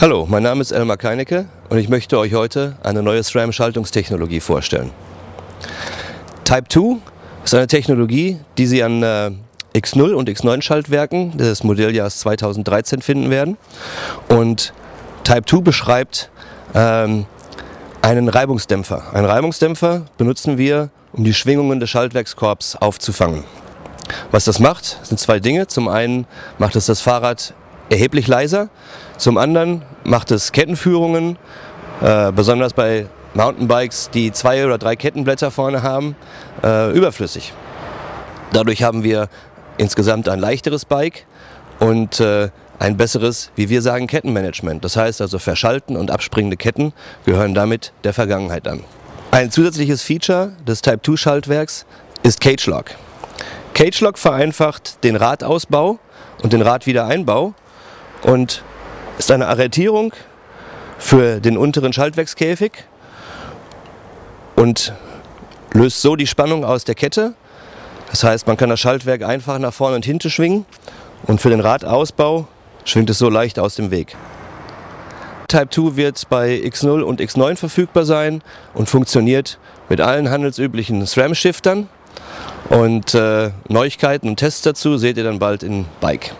Hallo, mein Name ist Elmar Keinecke und ich möchte euch heute eine neue SRAM-Schaltungstechnologie vorstellen. Type 2 ist eine Technologie, die Sie an äh, X0 und X9 des Modelljahres 2013 finden werden. Und Type 2 beschreibt ähm, einen Reibungsdämpfer. Einen Reibungsdämpfer benutzen wir, um die Schwingungen des Schaltwerkskorbs aufzufangen. Was das macht, sind zwei Dinge. Zum einen macht es das Fahrrad erheblich leiser, zum anderen macht es Kettenführungen, äh, besonders bei Mountainbikes, die zwei oder drei Kettenblätter vorne haben, äh, überflüssig. Dadurch haben wir insgesamt ein leichteres Bike und äh, ein besseres, wie wir sagen, Kettenmanagement. Das heißt also verschalten und abspringende Ketten gehören damit der Vergangenheit an. Ein zusätzliches Feature des Type 2 Schaltwerks ist Cage Lock. Cage Lock vereinfacht den Radausbau und den Radwiedereinbau und ist eine Arretierung für den unteren Schaltwerkskäfig und löst so die Spannung aus der Kette. Das heißt, man kann das Schaltwerk einfach nach vorne und hinten schwingen und für den Radausbau schwingt es so leicht aus dem Weg. Type 2 wird bei X0 und X9 verfügbar sein und funktioniert mit allen handelsüblichen SRAM-Shiftern. Und äh, Neuigkeiten und Tests dazu seht ihr dann bald in Bike.